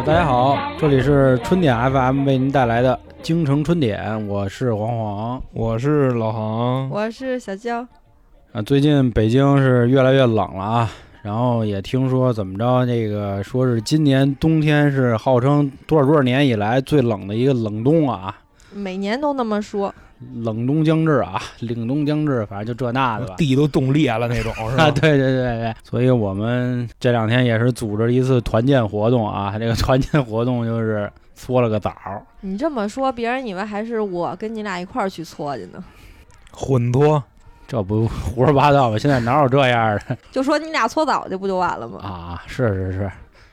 啊，大家好，这里是春点 FM 为您带来的京城春点，我是黄黄。我是老航，我是小娇，啊，最近北京是越来越冷了啊，然后也听说怎么着，那个说是今年冬天是号称多少多少年以来最冷的一个冷冬啊，每年都那么说。冷冬将至啊，凛冬将至，反正就这那的吧。地都冻裂了那种，是啊，吧？对对对对，所以我们这两天也是组织了一次团建活动啊。这个团建活动就是搓了个澡，你这么说，别人以为还是我跟你俩一块儿去搓去呢。混搓，这不胡说八道吗？现在哪有这样的就说你俩搓澡去不就完了吗？啊？是是是，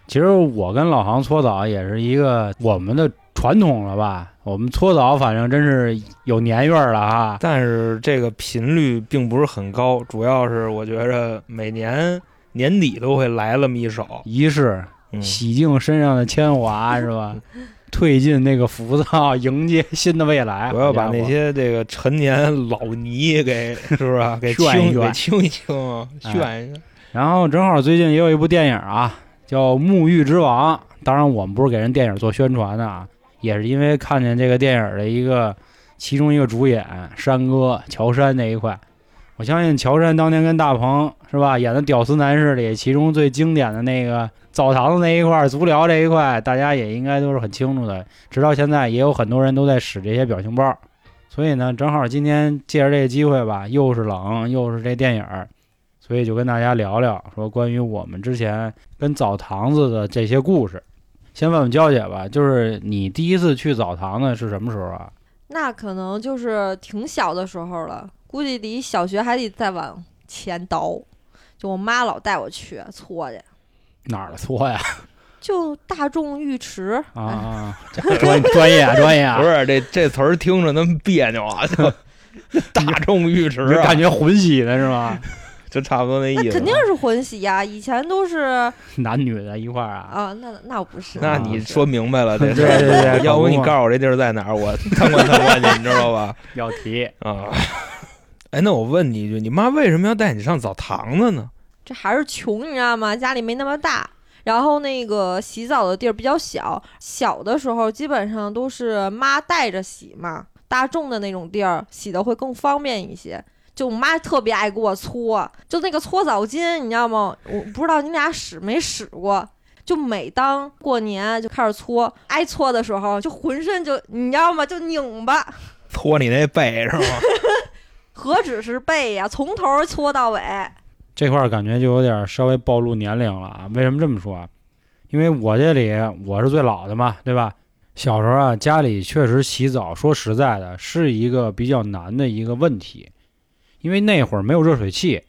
其实我跟老航搓澡也是一个我们的传统了吧？我们搓澡反正真是有年月了啊。但是这个频率并不是很高，主要是我觉着每年年底都会来那么一手。仪式嗯，洗净身上的铅华是吧？褪尽那个浮躁，迎接新的未来。我要把那些这个陈年老泥给是不是 给清炫一炫给清一清啊，哎炫一炫。然后正好最近也有一部电影啊，叫《沐浴之王》。当然，我们不是给人电影做宣传的啊，也是因为看见这个电影的一个其中一个主演山哥乔杉那一块。我相信乔杉当年跟大鹏是吧演的《屌丝男士》里，其中最经典的那个澡堂子那一块、足疗这一块，大家也应该都是很清楚的。直到现在，也有很多人都在使这些表情包。所以呢，正好今天借着这个机会吧，又是冷，又是这电影，所以就跟大家聊聊，说关于我们之前跟澡堂子的这些故事。先问问娇姐吧，就是你第一次去澡堂子是什么时候啊？那可能就是挺小的时候了，估计离小学还得再往前倒。就我妈老带我去搓去，哪儿的搓呀？就大众浴池哎啊，专专业啊，专业啊不，是这这词儿听着那么别扭啊，就 大众浴池啊，感觉混洗的是吧？就差不多那意思。那肯定是混洗呀、以前都是 男女的一块儿啊？啊，那那我不是，那你说明白了，这对对对要不你告诉我这地儿在哪儿，我参观参观去，你知道吧？要提啊，哎，那我问你一句，你妈为什么要带你上澡堂子呢？这还是穷，你知道吗？家里没那么大，然后那个洗澡的地儿比较小，小的时候基本上都是妈带着洗嘛，大众的那种地儿洗的会更方便一些。就我妈特别爱给我搓，就那个搓澡巾，你知道吗？我不知道你俩使没使过。就每当过年就开始搓，挨搓的时候就浑身就你知道吗？就拧巴，搓你那背是吗？何止是背呀，从头搓到尾。这块儿感觉就有点稍微暴露年龄了啊。为什么这么说啊？因为我这里我是最老的嘛，对吧？小时候啊，家里确实洗澡，说实在的，是一个比较难的一个问题，因为那会儿没有热水器，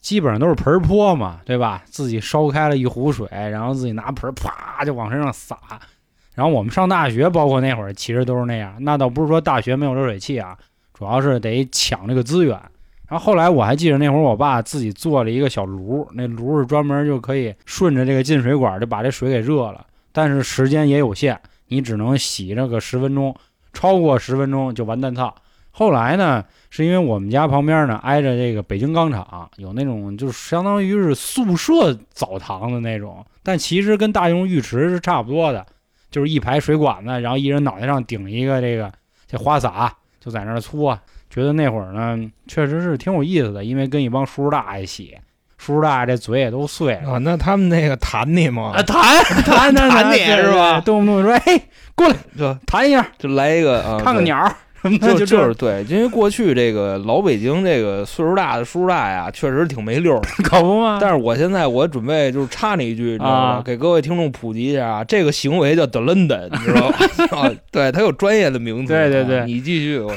基本上都是盆泼嘛，对吧？自己烧开了一壶水，然后自己拿盆啪就往身上洒。然后我们上大学，包括那会儿，其实都是那样。那倒不是说大学没有热水器啊，主要是得抢这个资源。然后后来我还记得那会儿，我爸自己做了一个小炉，那炉是专门就可以顺着这个进水管就把这水给热了，但是时间也有限，你只能洗这个十分钟，超过十分钟就完蛋操。后来呢，是因为我们家旁边呢挨着这个北京钢厂，有那种就是相当于是宿舍澡堂的那种，但其实跟大众浴池是差不多的，就是一排水管子，然后一人脑袋上顶一个这个这花洒，就在那儿搓。觉得那会儿呢，确实是挺有意思的，因为跟一帮叔叔大爷洗，叔叔大爷这嘴也都碎了。啊，那他们那个弹你吗啊，？弹弹弹弹你是吧动不动说，嘿，过来就弹一下，就来一个看个鸟儿什么的，就就就是对，因为过去这个老北京这个岁数大的叔叔大爷啊，确实挺没溜儿的。可不吗？但是我现在我准备就是插你一句，你知道吗啊？给各位听众普及一下啊，这个行为叫 d l e n d 你知道吗？啊，对，它有专业的名字。对对对啊你继续，我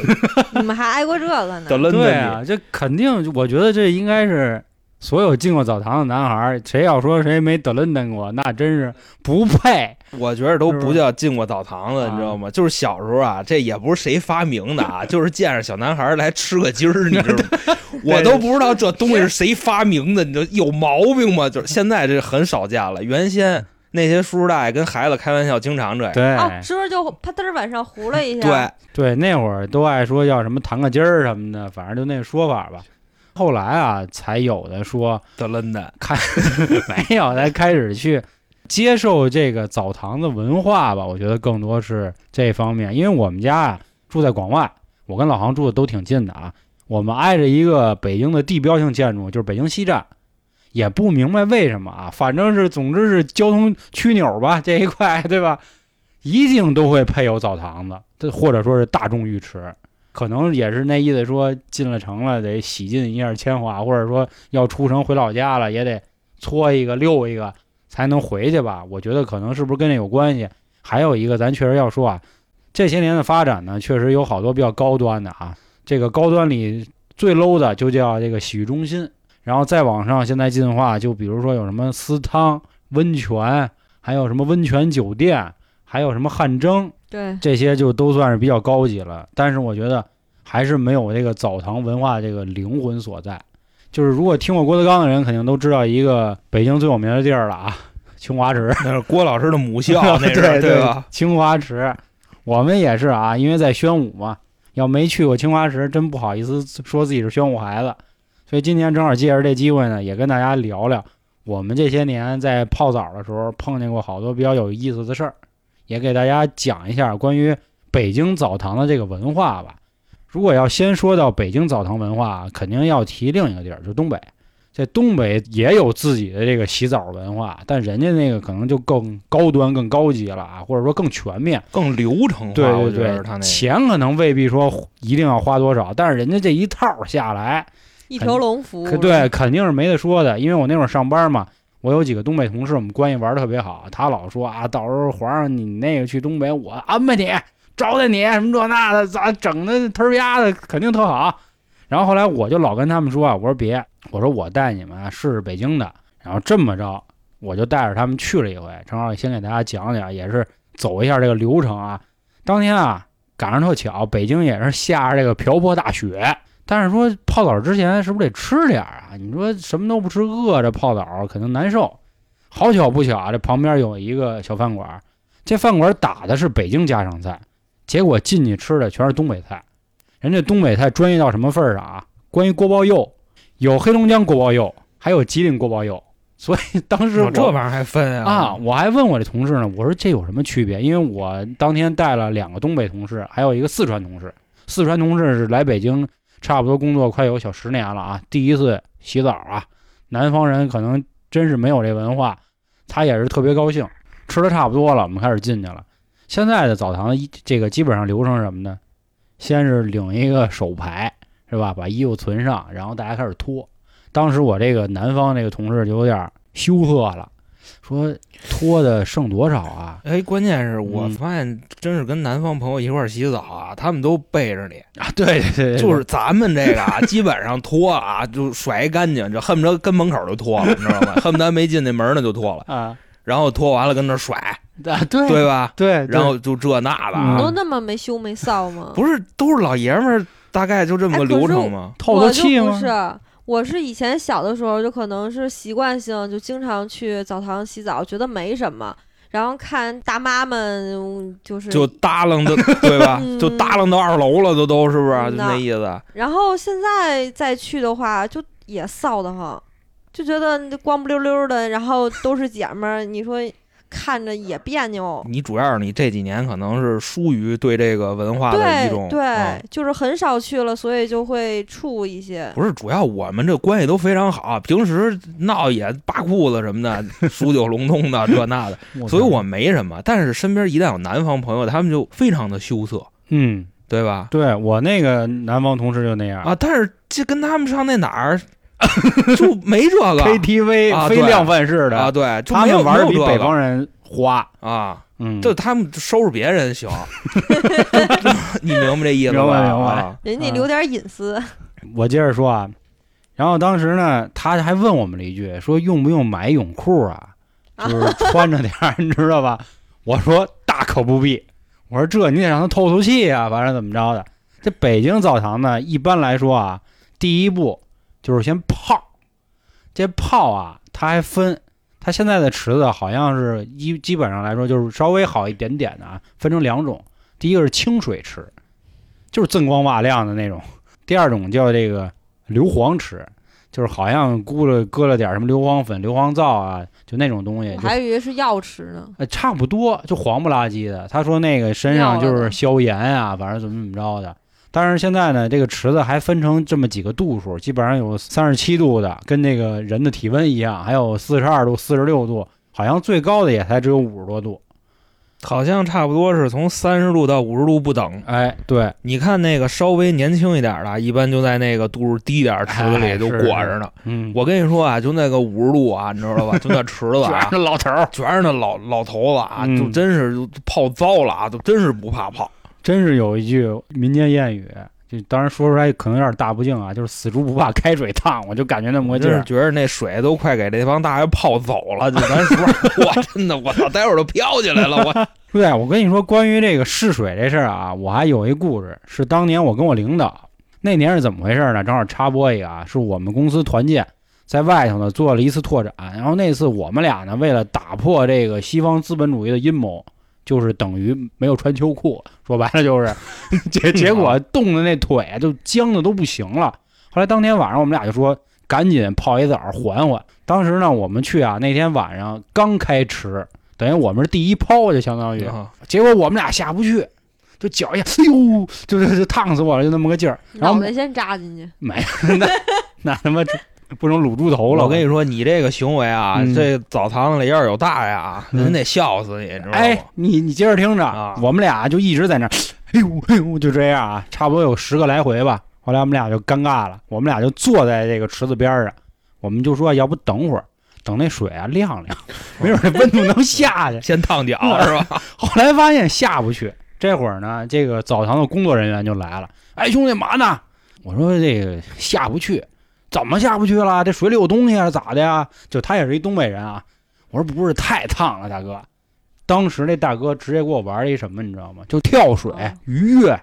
你们还挨过这个呢？d l e n 对啊，这肯定，我觉得这应该是所有进过澡堂的男孩儿，谁要说谁没德伦登过，那真是不配。我觉得都不叫进过澡堂子，啊你知道吗？就是小时候啊，这也不是谁发明的啊，就是见着小男孩来吃个鸡儿，你知道吗？我都不知道这东西是谁发明的，你就有毛病吗？就是现在这很少见了，原先那些叔叔大爷跟孩子开玩笑，经常这样。对、啊，是不是就啪嗒儿往上糊了一下？对，对，那会儿都爱说要什么弹个筋儿什么的，反正就那个说法吧。后来啊，才有的说德伦的，没有，才开始去接受这个澡堂子文化吧，我觉得更多是这方面。因为我们家啊住在广外，我跟老航住的都挺近的啊，我们挨着一个北京的地标性建筑，就是北京西站。也不明白为什么啊，反正是总之是交通枢纽吧 这一块，对吧？一定都会配有澡堂子，这或者说是大众浴池，可能也是那意思，说进了城了得洗尽一下铅华，或者说要出城回老家了也得搓一个溜一个才能回去吧？我觉得可能是不是跟这有关系？还有一个，咱确实要说啊，这些年的发展呢，确实有好多比较高端的啊，这个高端里最 low 的就叫这个洗浴中心。然后再往上，现在进化，就比如说有什么私汤、温泉，还有什么温泉酒店，还有什么汗蒸，对，这些就都算是比较高级了。但是我觉得还是没有这个澡堂文化这个灵魂所在。就是如果听过郭德纲的人，肯定都知道一个北京最有名的地儿了啊，清华池。那是郭老师的母校，那是对对吧？清华池，我们也是啊，因为在宣武嘛，要没去过清华池，真不好意思说自己是宣武孩子。所以今天正好借着这机会呢，也跟大家聊聊我们这些年在泡澡的时候碰见过好多比较有意思的事儿，也给大家讲一下关于北京澡堂的这个文化吧。如果要先说到北京澡堂文化，肯定要提另一个地儿，就是东北。在东北也有自己的这个洗澡文化，但人家那个可能就更高端、更高级了啊，或者说更全面、更流程化。对对对，他那钱可能未必说一定要花多少，但是人家这一套下来。一条龙服务，对，肯定是没得说的。因为我那会儿上班嘛，我有几个东北同事，我们关系玩的特别好。他老说啊，到时候皇上你那个去东北，我安排你，招待你什么这那的，咋整的忒儿丫的肯定特好。然后后来我就老跟他们说啊，我说别，我说我带你们试试北京的。然后这么着，我就带着他们去了一回，正好先给大家讲讲，也是走一下这个流程啊。当天啊，赶上特巧，北京也是下着这个瓢泼大雪。但是说泡澡之前是不是得吃点啊？你说什么都不吃，饿着泡澡肯定难受。好巧不巧啊，这旁边有一个小饭馆，这饭馆打的是北京家常菜，结果进去吃的全是东北菜。人家东北菜专业到什么份儿上啊？关于锅包肉，有黑龙江锅包肉，还有吉林锅包肉。所以当时我这玩意儿还分啊啊！我还问我这同事呢，我说这有什么区别？因为我当天带了两个东北同事，还有一个四川同事。四川同事是来北京。差不多工作快有小十年了啊，第一次洗澡啊，南方人可能真是没有这文化，他也是特别高兴，吃的差不多了，我们开始进去了。现在的澡堂一这个基本上流程什么呢？先是领一个手牌是吧，把衣服存上，然后大家开始脱。当时我这个南方那个同事就有点羞涩了。说脱的剩多少啊？哎，关键是我发现，真是跟南方朋友一块洗澡啊，他们都背着你啊。对对对，就是咱们这个啊，基本上脱啊就甩干净，就恨不得跟门口就脱了，你知道吗？恨不得没进那门呢就脱了啊。然后脱完了跟那甩，对对吧？对，然后就这那的，都那么没羞没臊吗？不是，都是老爷们儿，大概就这么个流程吗？透透气吗？不是。我是以前小的时候就可能是习惯性就经常去澡堂洗澡，觉得没什么。然后看大妈们就是就耷楞的，对吧？就耷楞到二楼了，都都是不是？就那意思。然后现在再去的话，就也臊得慌，就觉得光不溜溜的，然后都是姐们儿，你说。看着也别扭。你主要是你这几年可能是疏于对这个文化的一种，对，就是很少去了，所以就会怵一些。不是，主要我们这关系都非常好，平时闹也扒裤子什么的，数九隆冬的这那的，所以我没什么。但是身边一旦有南方朋友，他们就非常的羞涩，嗯，对吧？对我那个南方同事就那样啊，但是这跟他们上那哪儿。就没这个 KTV 非量贩式的啊，对，他们玩的比北方人花啊，嗯，就他们收拾别人行，你明白这意思吗？明白明白。人家留点隐私。我接着说啊，然后当时呢，他还问我们了一句，说用不用买泳裤啊？就是穿着点儿，你知道吧？我说大可不必。我说这你得让他透透气啊，反正怎么着的。这北京澡堂呢，一般来说啊，第一步。就是先泡，这泡啊，它还分，它现在的池子好像是一基本上来说就是稍微好一点点的啊，分成两种，第一个是清水池，就是锃光瓦亮的那种；第二种叫这个硫磺池，就是好像估了搁了点什么硫磺粉、硫磺皂啊，就那种东西，我还以为是药池呢。呃差不多，就黄不拉几的。他说那个身上就是消炎啊，反正怎么怎么着的。但是现在呢，这个池子还分成这么几个度数，基本上有三十七度的，跟那个人的体温一样，还有四十二度、四十六度，好像最高的也才只有五十多度。好像差不多是从三十度到五十度不等。哎，对，你看那个稍微年轻一点的，一般就在那个度数低点儿池子里就裹着呢。嗯，我跟你说啊，就那个五十度啊，你知道吧？就那池子啊，全是老头儿，全是那老老头子啊，嗯就真是就泡糟了啊，就真是不怕泡。真是有一句民间谚语，就当然说出来可能有点大不敬啊，就是死猪不怕开水烫，我就感觉那么我个劲儿。觉得那水都快给这帮大爷泡走了，就咱说，我真的，我操，待会儿都飘起来了，我 对，我跟你说，关于这个试水这事儿啊，我还有一故事，是当年我跟我领导那年是怎么回事呢？正好插播一个啊，是我们公司团建，在外头呢做了一次拓展，然后那次我们俩呢为了打破这个西方资本主义的阴谋，就是等于没有穿秋裤，说白了就是 结结果冻的那腿啊就僵的都不行了。后来当天晚上我们俩就说赶紧泡一澡缓缓。当时呢我们去啊那天晚上刚开池。等于我们是第一泡，就相当于，啊结果我们俩下不去，就脚一下，哎呦，就是就烫死我了，就那么个劲儿。然后脑袋先扎进去，没，那那他妈不能卤猪头了。我跟你说，你这个行为啊，嗯这澡堂子里要是有大爷啊，嗯人得笑死你，你知道吗？哎，你你接着听着，啊我们俩就一直在那儿，哎呦哎呦，就这样啊，差不多有十个来回吧。后来我们俩就尴尬了，我们俩就坐在这个池子边上，我们就说要不等会儿，等那水啊晾晾，没准儿这温度能下去。先烫脚是吧？后来发现下不去，这会儿呢，这个澡堂的工作人员就来了，哎，兄弟嘛呢？我说这个下不去，怎么下不去了？这水里有东西啊，咋的呀？就他也是一东北人啊。我说不是太烫了，大哥。当时那大哥直接给我玩了一什么，你知道吗？就跳水啊鱼跃，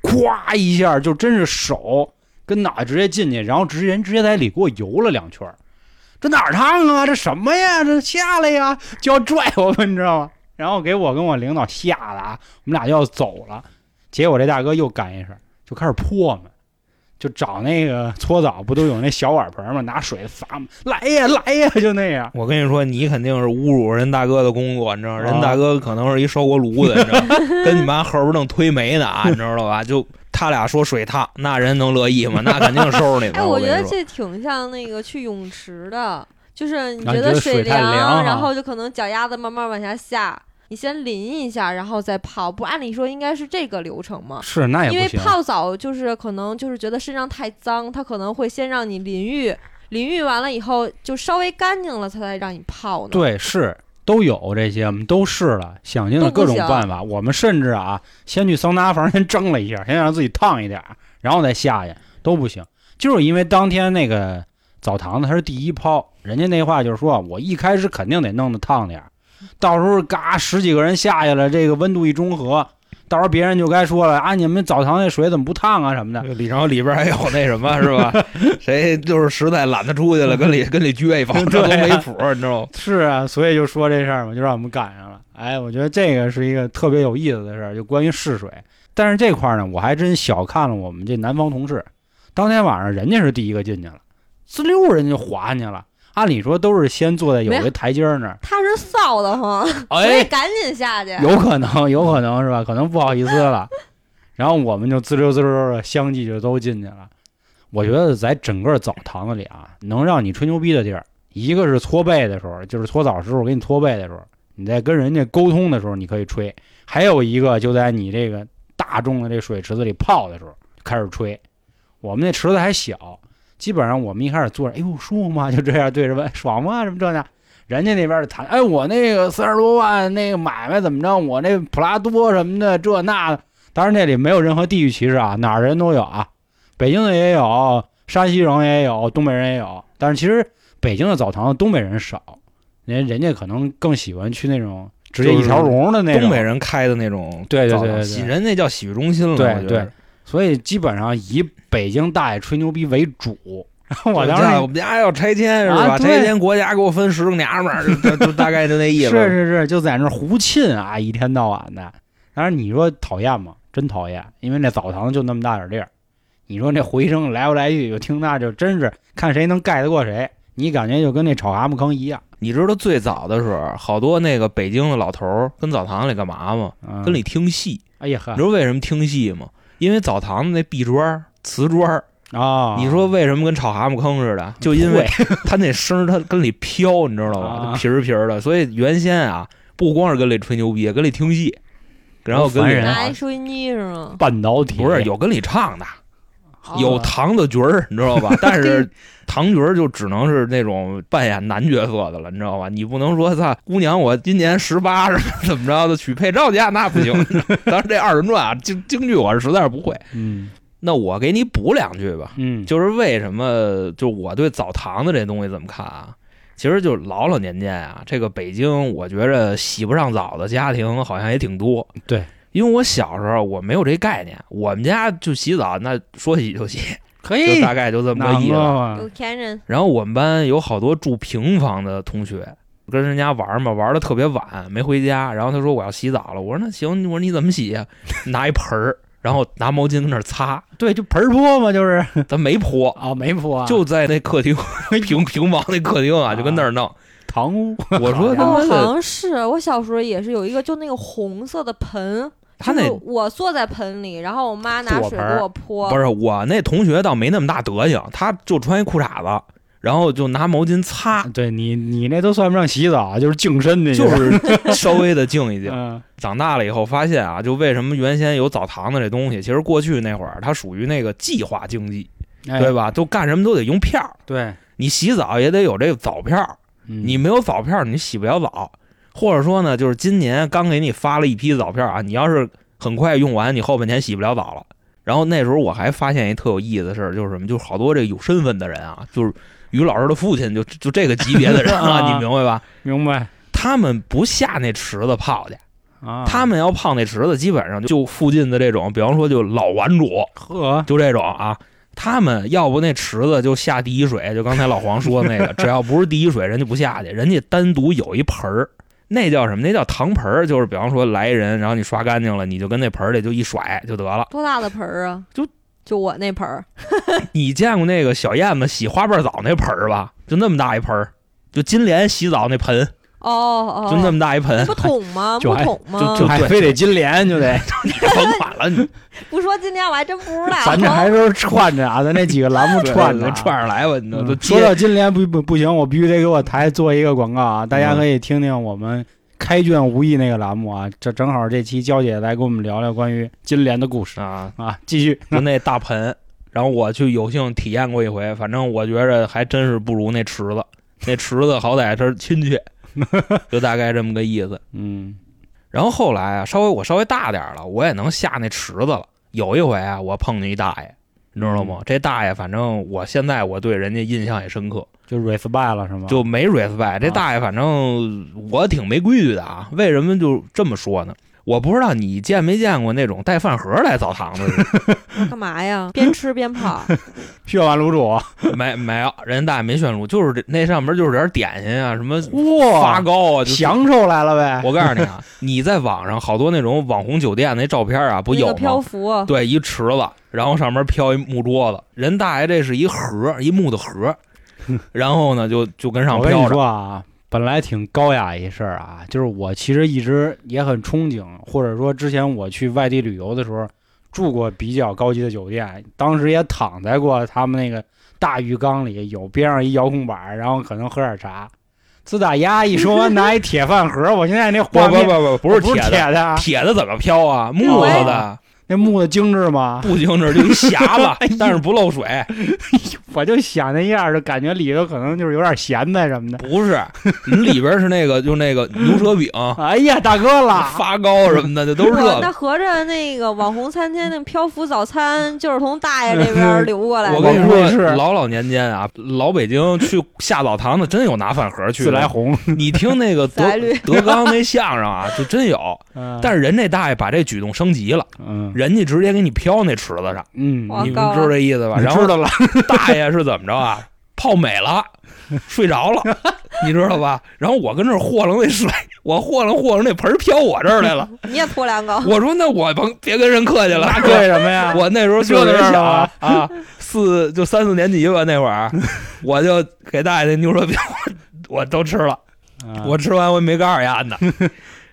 咵一下就真是手跟脑袋直接进去，然后直接人直接在里给我游了两圈儿。这哪儿烫啊？这什么呀？这下来呀，就要拽我们，你知道吗？然后给我跟我领导吓得啊，我们俩就要走了。结果这大哥又干一事儿，就开始泼我们，就找那个搓澡不都有那小碗盆吗？拿水洒吗，来呀来呀，就那样。我跟你说，你肯定是侮辱人大哥的工作，你知道人大哥可能是一烧锅炉的，你知道吗？跟你妈后边正推煤呢啊，你知道吧？就他俩说水烫，那人能乐意吗？那肯定收拾你的。哎，我觉得这挺像那个去泳池的，就是你觉得得水太凉，然后就可能脚丫子慢慢往下下，你先淋一下，然后再泡。不，按理说应该是这个流程嘛。是那也因为。泡澡就是可能就是觉得身上太脏，他可能会先让你淋浴，淋浴完了以后就稍微干净了，他才让你泡呢。，对，是都有这些，我们都试了，想尽了各种办法。我们甚至啊，先去桑拿房先蒸了一下，先让自己烫一点儿，然后再下去，都不行。就是因为当天那个澡堂子它是第一泡，人家那话就是说我一开始肯定得弄得烫点儿，到时候嘎十几个人下去了，这个温度一中和，到时候别人就该说了啊，你们澡堂那水怎么不烫啊什么的。里然后里边还有那什么 是吧？谁就是实在懒得出去了，跟里跟里撅一泡，这都没谱，你知道吗？是啊，所以就说这事儿嘛，就让我们赶上了。哎，我觉得这个是一个特别有意思的事儿，就关于试水。但是这块儿呢，我还真小看了我们这南方同事。当天晚上人家是第一个进去了，滋溜人家就滑进去了。按理说都是先坐在有一个台阶儿那儿，他是臊得慌，所以哎，赶紧下去。有可能，有可能是吧？可能不好意思了。然后我们就滋溜滋溜的相继就都进去了。我觉得在整个澡堂子里啊，能让你吹牛逼的地儿，一个是搓背的时候，就是搓澡师傅给你搓背的时候，你在跟人家沟通的时候你可以吹；还有一个就在你这个大众的这水池子里泡的时候开始吹。我们那池子还小，基本上我们一开始坐着，哎呦舒服吗？就这样对着问爽吗？什么这那。人家那边儿谈，哎，我那个三十多万那个买卖怎么着？我那普拉多什么的，这那的。当然那里没有任何地域歧视啊，哪儿人都有啊，北京的也有，山西人也有，东北人也有。但是其实北京的澡堂东北人少，人人家可能更喜欢去那种直接一条龙的那种。东北人开的那种对对，对对对洗人那叫洗浴中心了，对我觉得对所以基本上以北京大爷吹牛逼为主。然后我我当时我们家要拆迁是吧？啊拆迁国家给我分十个娘们儿，就大概就那意思。是是是，就在那儿胡沁啊，一天到晚的。当然你说讨厌吗？真讨厌，因为那澡堂就那么大点地儿，你说那回声来不来去，就听那就真是看谁能盖得过谁。你感觉就跟那炒蛤蟆坑一样，你知道最早的时候，好多那个北京的老头儿跟澡堂里干嘛吗？嗯跟里听戏。哎呀呵你知道为什么听戏吗？因为澡堂子那壁砖儿、瓷砖儿，啊，你说为什么跟炒蛤蟆坑似的？就因为 它那声儿它跟里飘，你知道吧？啊就皮儿皮儿的。所以原先啊，不光是跟里吹牛逼，跟里听戏，然后跟里拿一收音机是吗？半导体不是有跟里唱的，哦有糖的角儿，你知道吧？但是 糖角儿就只能是那种扮演男角色的了，你知道吧？你不能说他姑娘，我今年十八什么怎么着的娶配赵家那不行。当然这二人转啊，京京剧我是实在是不会。嗯那我给你补两句吧，嗯，就是为什么就我对澡堂子这东西怎么看啊？其实就老老年间啊，这个北京我觉着洗不上澡的家庭好像也挺多。对，因为我小时候我没有这概念，我们家就洗澡，那说洗就洗，可以就大概就这么个意思。有钱人，然后我们班有好多住平房的同学，跟人家玩嘛，玩的特别晚，没回家。然后他说我要洗澡了，我说那行，我说你怎么洗呀、拿一盆儿，然后拿毛巾在那儿擦，对，就盆儿泼嘛，就是 咱没泼，啊，没泼啊，就在那客厅 平平房那客厅啊，就跟那儿弄。堂屋。我说好妈的，像是我小时候也是有一个，就那个红色的盆，他那我坐在盆里，然后我妈拿水给我泼，不是我那同学倒没那么大德行，他就穿一裤衩子，然后就拿毛巾擦，对你，你那都算不上洗澡，就是净身的，就是 稍微的静一静。嗯长大了以后发现啊，就为什么原先有澡堂子这东西，其实过去那会儿它属于那个计划经济，哎对吧？都干什么都得用票儿，对，你洗澡也得有这个澡票你没有澡票儿你洗不了澡。或者说呢，就是今年刚给你发了一批澡票儿啊，你要是很快用完，你后半年洗不了澡了。然后那时候我还发现一特有意思的事儿，就是什么，就是好多这有身份的人啊，就是于老师的父亲，就就这个级别的人啊，啊你明白吧？明白他们不下那池子泡去，啊？他们要泡那池子，基本上就附近的这种，比方说就老玩主，呵，就这种啊。他们要不那池子就下第一水，就刚才老黄说的那个，只要不是第一水，人家不下去，人家单独有一盆儿，那叫什么？那叫糖盆儿，就是比方说来人，然后你刷干净了，你就跟那盆儿里就一甩就得了。多大的盆儿啊？就就我那盆儿，你见过那个小燕子洗花瓣澡那盆儿吧？就那么大一盆儿，就金莲洗澡那盆，哦哦，就那么大一盆，不桶 吗？就还木桶吗？就就还非得金莲就得，你甭管了，你 不说今天我还真不知道。咱这还是串着啊，咱那几个栏目串着啊串上来吧，你知道嗯就说到金莲不不不行，我必须得给我台做一个广告啊！大嗯家可以听听我们开卷无益那个栏目啊，这正好这期娇姐来跟我们聊聊关于金莲的故事啊，啊，继续。就那大盆，然后我去有幸体验过一回，反正我觉着还真是不如那池子，那池子好歹是亲切，就大概这么个意思。嗯然后后来啊，稍微我稍微大点了，我也能下那池子了。有一回啊，我碰见一大爷，你知道吗？这大爷反正我现在我对人家印象也深刻，就 respect 了是吗？就没 respect。这大爷反正我挺没规矩的啊。为什么就这么说呢？我不知道你见没见过那种带饭盒来澡堂子的。干嘛呀？边吃边泡。炫完卤煮，没没有，人家大爷没炫卤，就是这那上面就是点点心啊，什么哇，发糕啊，就享受来了呗。我告诉你啊，你在网上好多那种网红酒店那照片啊，不有那个漂吗？浮，对，一池子，然后上面飘一木桌子，人大爷这是一盒，一木的盒，然后呢就就跟上我跟你飘着，说啊，本来挺高雅一事儿啊，就是我其实一直也很憧憬，或者说之前我去外地旅游的时候住过比较高级的酒店，当时也躺在过他们那个大浴缸里，有边上一遥控板，然后可能喝点茶。自打丫一说完拿一铁饭盒，我现在那不不画面不不，不是不是铁的，铁的怎么飘啊？木头的，那木的精致吗？不精致，就一匣子，但是不漏水。我就想那样儿，就感觉里头可能就是有点咸菜什么的。不是，你里边是那个，就那个牛舌饼、哎呀，大哥了，发糕什么的，这都是这哇，个。那合着那个网红餐厅那漂浮早餐就是从大爷这边流过来的。我跟你说，是老老年间啊，老北京去下澡堂子真有拿饭盒去的。自来红，你听那个德德刚那相声啊，就真有。但是是人这大爷把这举动升级了，嗯人家直接给你飘那池子上，嗯，你们知道这意思吧？然后知道了，大爷是怎么着啊？泡美了，睡着了，你知道吧？然后我跟这儿和楞那水，我和楞和楞那盆儿飘我这儿来了。你也泼两个，我说那我甭别跟人客气了，那对什么呀？我那时候这就小就知道了啊，四就三四年级吧那会儿，我就给大爷那牛舌饼我都吃了，啊我吃完我也没告诉丫呢，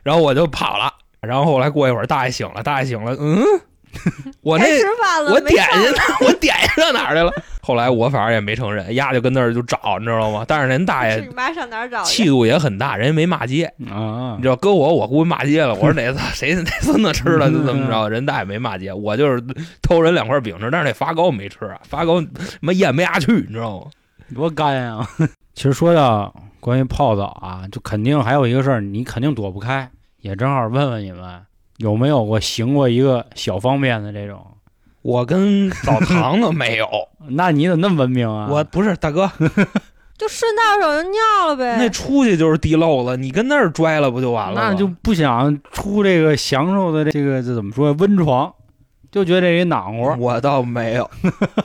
然后我就跑了。然后后来过一会儿，大爷醒了，大爷醒了，嗯，我那该吃饭了，我点心呢，我点心上哪儿去了？后来我反正也没承认，丫就跟那儿就找，你知道吗？但是人大爷你妈上哪儿找？气度也很大，人家没骂街，啊你知道，搁我我估计骂街了。我说哪次 谁哪孙子吃了就怎么着，人大爷没骂街，我就是偷人两块饼吃，但是那发糕没吃啊，发糕他妈咽不下去，你知道吗？多干呀！其实说到关于泡澡啊，就肯定还有一个事儿，你肯定躲不开，也正好问问你们有没有过行过一个小方便的这种？我跟澡堂子没有，那你怎么那么文明啊？我不是大哥，就顺道手就尿了呗。那出去就是地漏了，你跟那儿拽了不就完了？那就不想出这个享受的这个这怎么说温床，就觉得这里暖和。我倒没有，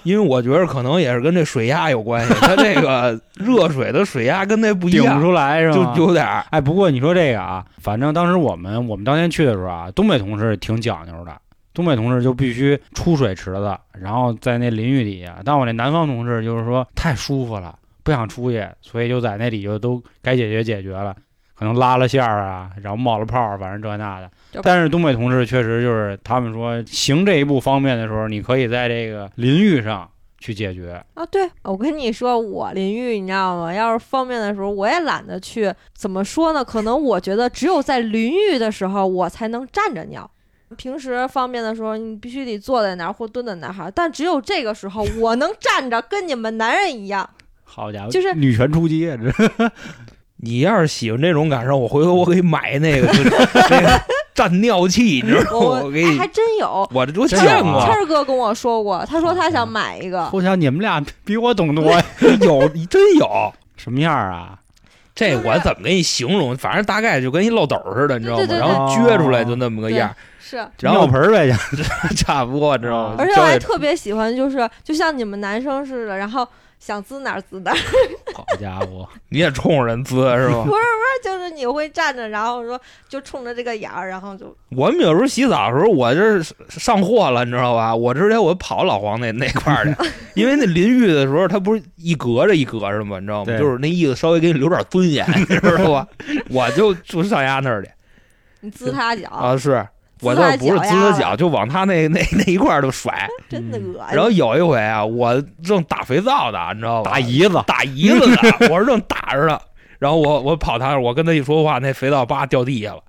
因为我觉得可能也是跟这水压有关系，它这个热水的水压跟那不一顶不样，出来是就？有点儿哎，不过你说这个啊，反正当时我们我们当天去的时候啊，东北同事挺讲究的。东北同事就必须出水池子，然后在那淋浴底下。但我那南方同事就是说太舒服了，不想出去，所以就在那里就都该解决解决了，可能拉了线儿啊，然后冒了泡儿，反正这那的。但是东北同志确实就是他们说行这一步方便的时候，你可以在这个淋浴上去解决。啊，对，我跟你说，我淋浴你知道吗？要是方便的时候，我也懒得去。怎么说呢？可能我觉得只有在淋浴的时候，我才能站着尿。平时方便的时候，你必须得坐在那儿或蹲在那儿哈。但只有这个时候，我能站着，跟你们男人一样。好家伙，就是女权出击啊！这你要是喜欢这种感受，我回头我给你买那个就是那个 蘸尿器，你知道吗？我我给你哎还，真有。我这都真有啊见过，谦儿哥跟我说过，他说他想买一个。我想你们俩 比我懂多呀。有真有。什么样啊？这我怎么给你形容？反正大概就跟一漏斗似的，你知道吗？对对对然后撅出来就那么个样儿，是，尿盆儿呗，差不多，知道吗？而且我还特别喜欢，就是就像你们男生似的，然后想滋哪儿滋哪儿。好家伙，你也冲着人滋是吧？不是不是就是你会站着，然后说就冲着这个眼儿，然后就我们有时候洗澡的时候，我这是上货了，你知道吧？我之前我跑老黄那那块儿去，因为那淋浴的时候，它不是一隔着一隔着吗？你知道吗？就是那意思，稍微给你留点尊严，你知道吧？我就就上丫那儿去你滋他脚，啊，是我倒不是滋他脚，就往他那那那一块儿就甩。真的恶心。然后有一回啊，我正打肥皂的，你知道吧？打姨子，打胰子的，我是正打着呢。然后我我跑他那儿，我跟他一说话，那肥皂叭掉地下了。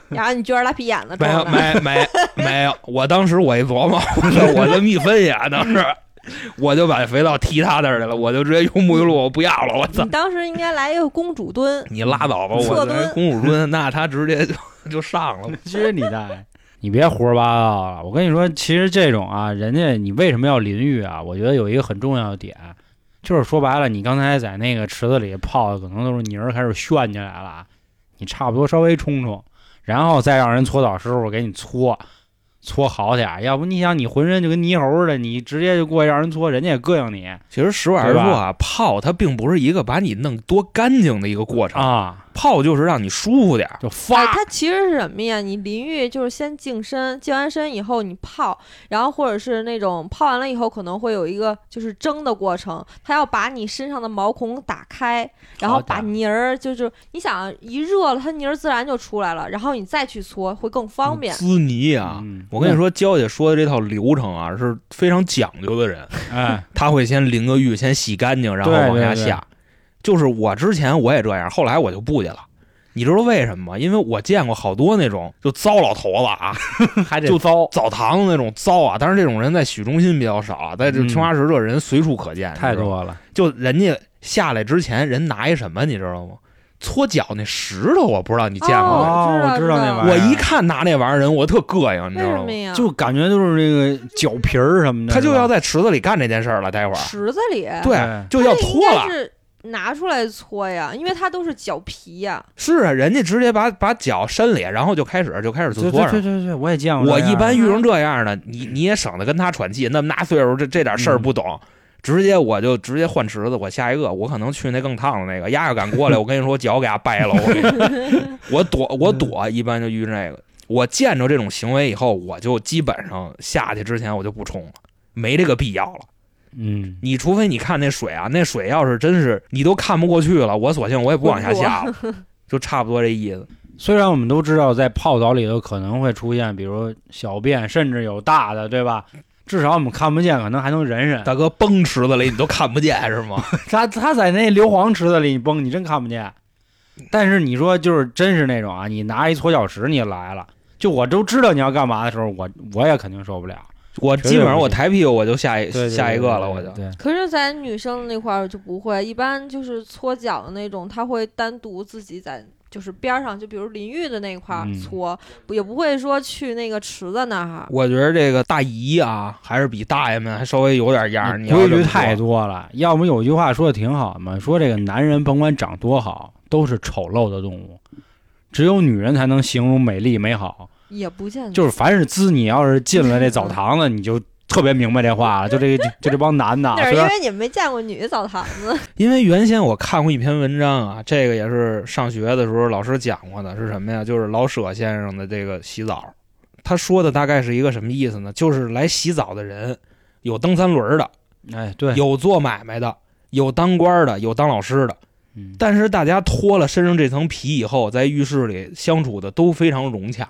然后你撅着拉皮眼子没有没没没有，我当时我一琢磨，我这我这么一分析啊，当时我就把肥皂踢他那儿去了，我就直接用沐浴露我不要了，我操你！当时应该来一个公主蹲，你拉倒吧，我蹲公主蹲，那他直接就就上了。去你大爷！你别胡说八道了。我跟你说，其实这种啊，人家你为什么要淋浴啊？我觉得有一个很重要的点，就是说白了，你刚才在那个池子里泡的，可能都是泥儿开始旋起来了啊，你差不多稍微冲冲，然后再让人搓澡师傅给你搓，搓好点儿。要不你想，你浑身就跟泥猴似的，你直接就过去让人搓，人家也膈应你其实实话实说啊，泡它并不是一个把你弄多干净的一个过程，啊，泡就是让你舒服点就发。它其实是什么呀？你淋浴就是先净身，净完身以后你泡，然后或者是那种泡完了以后可能会有一个就是蒸的过程，它要把你身上的毛孔打开，然后把泥儿就是你想一热了，它泥儿自然就出来了，然后你再去搓会更方便。滋泥啊！嗯我跟你说，娇姐说的这套流程啊，是非常讲究的人。哎，他会先淋个浴，先洗干净，然后对对对往下下。就是我之前我也这样，后来我就不去了。你知道为什么吗？因为我见过好多那种就糟老头子啊，还得 就糟，澡堂子那种糟啊。但是，这种人在许中心比较少啊，在这嗯青花石这人随处可见，太。多了。就人家下来之前，人拿一什么，你知道吗？搓脚那石头，我不知道你见过没？哦我知道那玩意儿。我一看拿那玩意儿人，我特膈应，你知道吗？就感觉就是这个脚皮儿什么的，他就要在池子里干这件事儿了，待会儿池子里，对对就要它应脱了拿出来搓呀，因为它都是脚皮呀。是啊，人家直接把把脚伸里，然后就开始就开始就搓上。对对对对，我也见过我。一般遇上这样的，你你也省得跟他喘气，那么大岁数这这点事儿不懂，直接我就直接换池子，我下一个，我可能去那更烫的那个，丫要敢过来，我跟你说，脚给他掰了，我我躲我躲，一般就遇这个。我见着这种行为以后，我就基本上下去之前我就不冲了，没这个必要了。嗯，你除非你看那水啊，那水要是真是你都看不过去了，我索性我也不往下下了，就差不多这意思。虽然我们都知道在泡澡里头可能会出现，比如小便，甚至有大的，对吧？至少我们看不见，可能还能忍忍。大哥崩池子里你都看不见是吗？他他在那硫磺池子里你崩，你真看不见。但是你说就是真是那种啊，你拿一搓脚石你来了，就我都知道你要干嘛的时候，我我也肯定受不了。我基本上我抬屁股我就下一下一个了，我就。对，可是，在女生那块儿就不会，一般就是搓脚的那种，他会单独自己在就是边儿上，就比如淋浴的那块搓，不也不会说去那个池子那儿。我觉得这个大姨啊，还是比大爷们还稍微有点样规矩太多了。要么有句话说的挺好嘛，说这个男人甭管长多好，都是丑陋的动物，只有女人才能形容美丽美好。也不见得，就是凡是滋你要是进了这澡堂子，你就特别明白这话了。就这个 就这帮男的是因为你们没见过女澡堂子。因为原先我看过一篇文章啊，这个也是上学的时候老师讲过的，是什么呀？就是老舍先生的这个洗澡，他说的大概是一个什么意思呢？就是来洗澡的人，有蹬三轮的，哎对，有做买卖的，有当官的，有当老师的。嗯但是大家脱了身上这层皮以后，在浴室里相处的都非常融洽，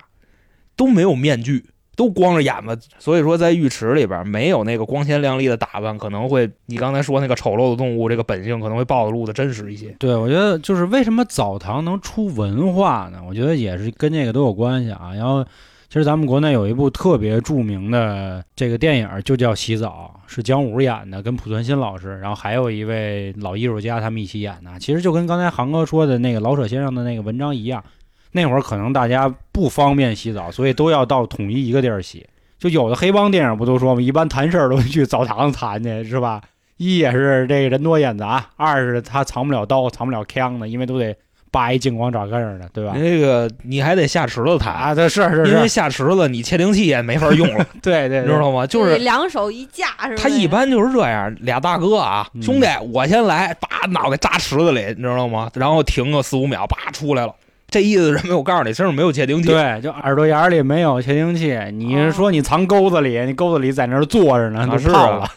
都没有面具，都光着眼子。所以说，在浴池里边没有那个光鲜亮丽的打扮，可能会你刚才说那个丑陋的动物这个本性可能会暴露的真实一些。对，我觉得就是为什么澡堂能出文化呢？我觉得也是跟这个都有关系啊。然后，其实咱们国内有一部特别著名的这个电影，就叫《洗澡》，是姜武演的，跟濮存昕老师，然后还有一位老艺术家他们一起演的。其实就跟刚才航哥说的那个老舍先生的那个文章一样，那会儿可能大家不方便洗澡，所以都要到统一一个地儿洗。就有的黑帮电影不都说吗？一般谈事儿都去澡堂子谈去，是吧？一也是这个人多眼杂，二是他藏不了刀，藏不了枪的，因为都得扒一净光爪根儿的，对吧？那个你还得下池子谈，啊，这是是是因为，下池子你窃听器也没法用了，对对知道吗？就是两手一架，是吧？他一般就是这样，俩大哥啊，嗯兄弟，我先来，把脑袋扎池子里，你知道吗？然后停个四五秒，叭出来了。这意思是什么？我告诉你，身上没有窃听器。对，就耳朵眼儿里没有窃听器，你是说你藏钩子里，你钩子里在那儿坐着呢，啊是啊都泡了。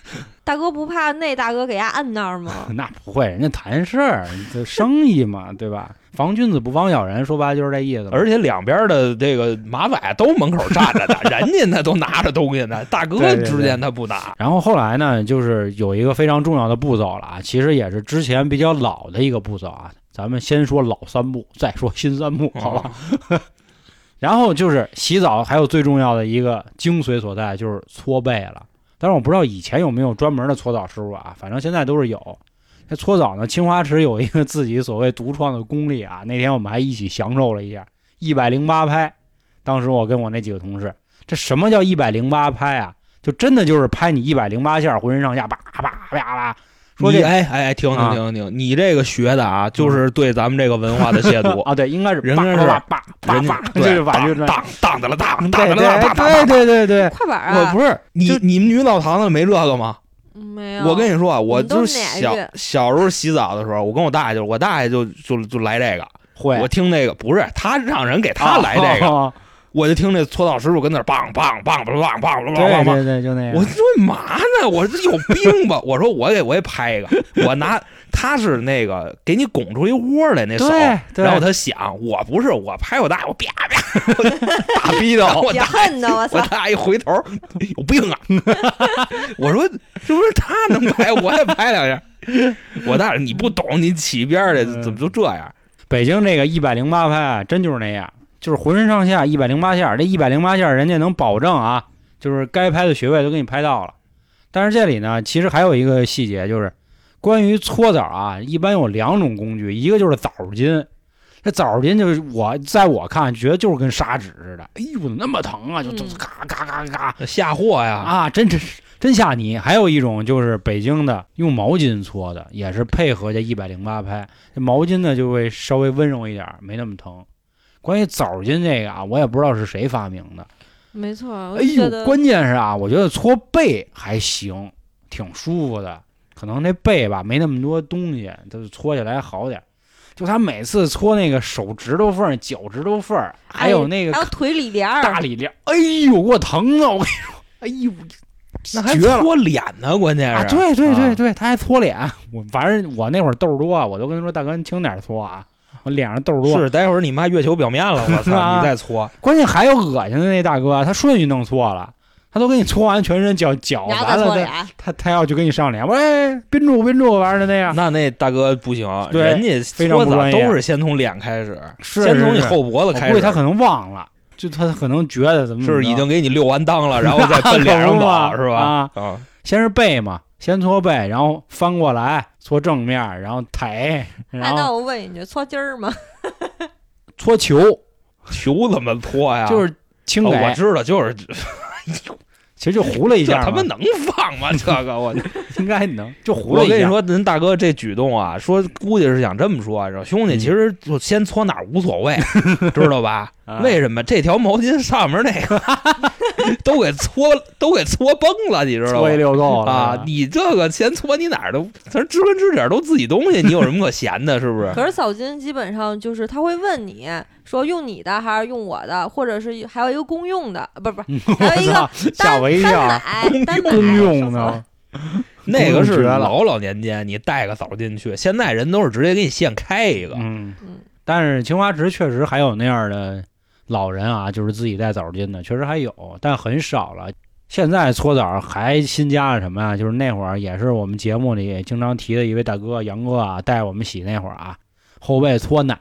大哥不怕那大哥给伢摁那儿吗？那不会，人家谈事儿，这生意嘛，对吧？防君子不防小人，说白了就是这意思。而且两边的这个马仔都门口站着呢，人家那都拿着东西呢，大哥之间他不拿。然后后来呢，就是有一个非常重要的步骤了啊，其实也是之前比较老的一个步骤啊。咱们先说老三步，再说新三步，好吧？然后就是洗澡，还有最重要的一个精髓所在就是搓背了。但是我不知道以前有没有专门的搓澡师傅啊，反正现在都是有。那搓澡呢，青花池有一个自己所谓独创的功力啊。那天我们还一起享受了一下一百零八拍。当时我跟我那几个同事，这什么叫一百零八拍啊？就真的就是拍你一百零八下，浑身上下叭叭叭叭。说你这哎哎哎，停停啊停停，你这个学的啊，就是对咱们这个文化的亵渎。啊，对，应该是人家是叭叭叭叭叭，就是当当的了当，当对的了当，对对对对，快板我啊！不是你就你们女澡堂子没这个吗？嗯没有，我跟你说啊，我就是小小时候洗澡的时候，我跟我大爷就我大爷就就就来这个，会我听那个不是他让人给他来这个，个，我就听那搓澡师傅跟那儿梆梆梆梆梆梆梆对梆梆。对对，就那我样。说嘛呢？我说有病吧？我说我给我也拍一个，我拿他是那个给你拱出一窝来那手，对对然后他想，我不是我拍我大爷，我啪啪大 逼斗，也 我大恨呢，我我操！大爷一回头有病啊！我说是不是他能拍，我也拍两下。我大爷你不懂，你起一边儿去，嗯怎么就这样？北京这个一百零八拍啊，真就是那样，就是浑身上下一百零八下，这一百零八下人家能保证啊，就是该拍的穴位都给你拍到了。但是这里呢，其实还有一个细节，就是关于搓澡啊，一般有两种工具，一个就是澡巾。这澡巾就是我在我看觉得就是跟砂纸似的，哎呦怎么那么疼啊，就就嗯嘎嘎嘎嘎吓唬呀！啊，真真真吓你。还有一种就是北京的用毛巾搓的，也是配合这一百零八拍，这毛巾呢就会稍微温柔一点，没那么疼。关于澡巾这个啊，我也不知道是谁发明的。没错，我哎呦，关键是啊，我觉得搓背还行，挺舒服的。可能那背吧没那么多东西，他就搓起来好点儿。就他每次搓那个手指头缝、脚趾头缝，还有那个还有腿里边，大里边，哎呦，给我疼的！我跟你说，哎呦，那还搓脸呢，关键是。啊！对对对啊对，他还搓脸。我反正我那会儿痘儿多，我都跟他说：“大哥，你轻点搓啊，我脸上痘儿多。”是，待会儿你妈月球表面了，我操！啊 你再搓，关键还有恶心的那大哥，他顺序弄错了，他都给你搓完全身，脚脚完了他再，他他要去给你上脸，喂，宾住宾住，玩的那样。那那大哥不行，对人家非常搓澡不专业都是先从脸开始，是先从你后脖子开始。估计他可能忘了，就他可能觉得怎么是已经给你溜完裆了，然后 再奔脸上跑，是吧？啊啊，先是背嘛，先搓背，然后翻过来搓正面，然后抬，哎，然后那我问一句，搓筋儿吗？搓球，球怎么搓呀？就是轻给，哦我知道，就是 其实就糊了一下，这他妈能放吗？这个我应该能就糊了一下。我跟你说，您大哥这举动啊，说估计是想这么说，说兄弟，嗯其实就先搓哪儿无所谓，知道吧？啊为什么这条毛巾上面那个 都给搓都给搓崩了，你知道搓一吗？溜够了啊，你这个先搓你哪儿都，咱知根知底儿都自己东西，你有什么可嫌的？是不是？可是扫巾基本上就是他会问你说用你的还是用我的，或者是还有一个公用的，不是不是，还有一个吓单我一跳，公用的，那个是老老年间你带个扫巾去，现在人都是直接给你现开一个。嗯。嗯，但是青花池确实还有那样的老人啊，就是自己带澡巾的，确实还有，但很少了。现在搓澡还新加了什么呀？就是那会儿也是我们节目里经常提的一位大哥杨哥啊，带我们洗那会儿啊，后背搓奶、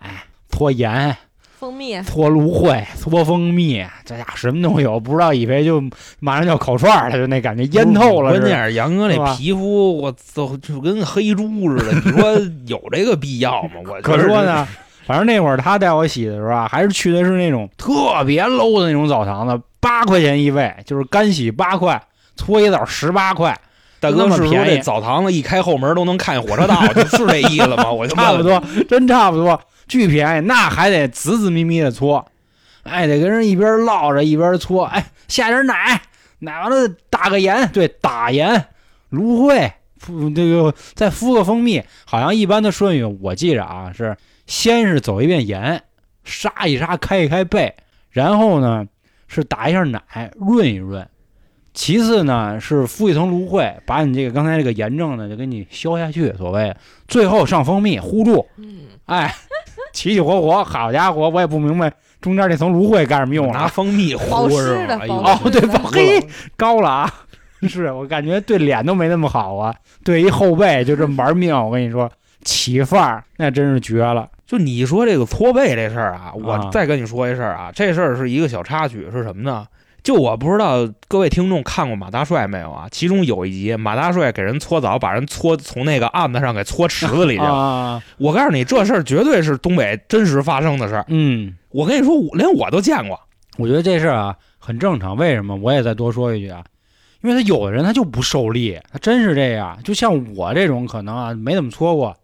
搓盐、蜂蜜搓芦荟、搓蜂蜜，这家伙什么都有，不知道以为就马上就要烤串儿了，就那感觉腌透了。关键是杨哥那皮肤，我操，就跟黑猪似的。你说有这个必要吗？我可说呢，反正那会儿他带我洗的时候啊，还是去的是那种特别 low 的那种澡堂子，八块钱一位，就是干洗八块，搓一澡十八块，大哥是不是这澡堂子一开后门都能看见火车道？就是这意思吗？我就差不多，真差不多，巨便宜，那还得仔仔咪咪的搓，哎，得跟人一边唠着一边搓，哎，下点奶，奶完了打个盐，对，打盐，芦荟，敷这个再敷个蜂蜜，好像一般的顺序我记着啊是先是走一遍盐，杀一杀，开一开背，然后呢是打一下奶，润一润。其次呢是敷一层芦荟，把你这个刚才这个炎症呢就给你消下去，所谓。最后上蜂蜜糊住，嗯，哎，起起火火，好家伙，我也不明白中间那层芦荟干什么用拿。蜂蜜保糊是吗？哎呦哦，对，保湿高了啊！是我感觉对脸都没那么好啊，对一后背就这么玩命，我跟你说，起范儿那真是绝了。就你说这个搓背这事儿啊，啊我再跟你说一事儿啊，这事儿是一个小插曲，是什么呢？就我不知道各位听众看过马大帅没有啊？其中有一集马大帅给人搓澡，把人搓从那个案子上给搓池子里去了。啊，我告诉你，这事儿绝对是东北真实发生的事儿。嗯，我跟你说，我连我都见过。我觉得这事儿啊很正常。为什么？我也再多说一句啊，因为他有的人他就不受力，他真是这样。就像我这种可能啊没怎么搓过，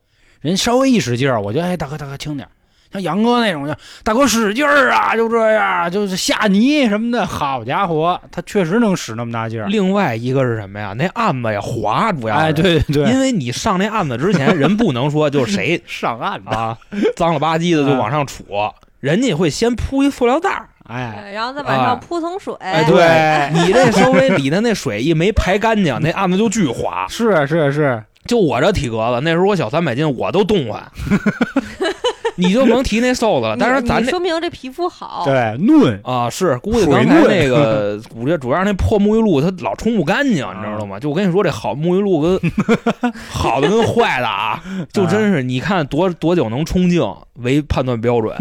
人稍微一使劲儿，我就哎大哥大哥轻点儿。像杨哥那种就大哥使劲儿啊，就这样，就是下泥什么的。好家伙，他确实能使那么大劲儿。另外一个是什么呀？那案子呀滑，主要是哎，对对对，因为你上那案子之前，人不能说就是谁 上案子，啊脏了吧唧的就往上杵，人家会先铺一塑料袋儿。哎，然后再往啊上铺层水，哎对你这稍微里头那水一没排干净，那案子就巨滑。是是是，就我这体格子，那时候我小三百斤，我都动换。你就甭提那瘦子了，但是咱说明这皮肤好，对嫩，啊是估计水刚才那个，估计 主要是那破沐浴露它老冲不干净，你知道吗？就我跟你说，这好沐浴露跟 好的跟坏的啊，就真是你看多多久能冲净为判断标准，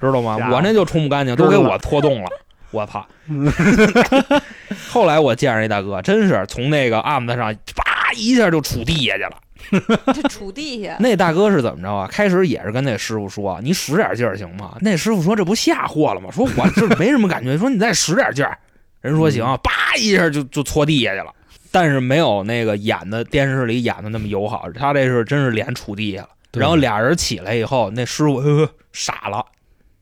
知道吗我那就冲不干净，都给我拖动了。我操！后来我见着一大哥，真是从那个案子上叭一下就杵地下去了。这杵地下，那大哥是怎么着啊？开始也是跟那师傅说：“你使点劲儿行吗？”那师傅说：“这不吓货了吗？”说：“我这没什么感觉。”说：“你再使点劲儿。”人说：“行。”叭一下就就搓地下去了。但是没有那个演的电视里演的那么友好，他这是真是脸杵地下了。然后俩人起来以后，那师傅、呃、傻了，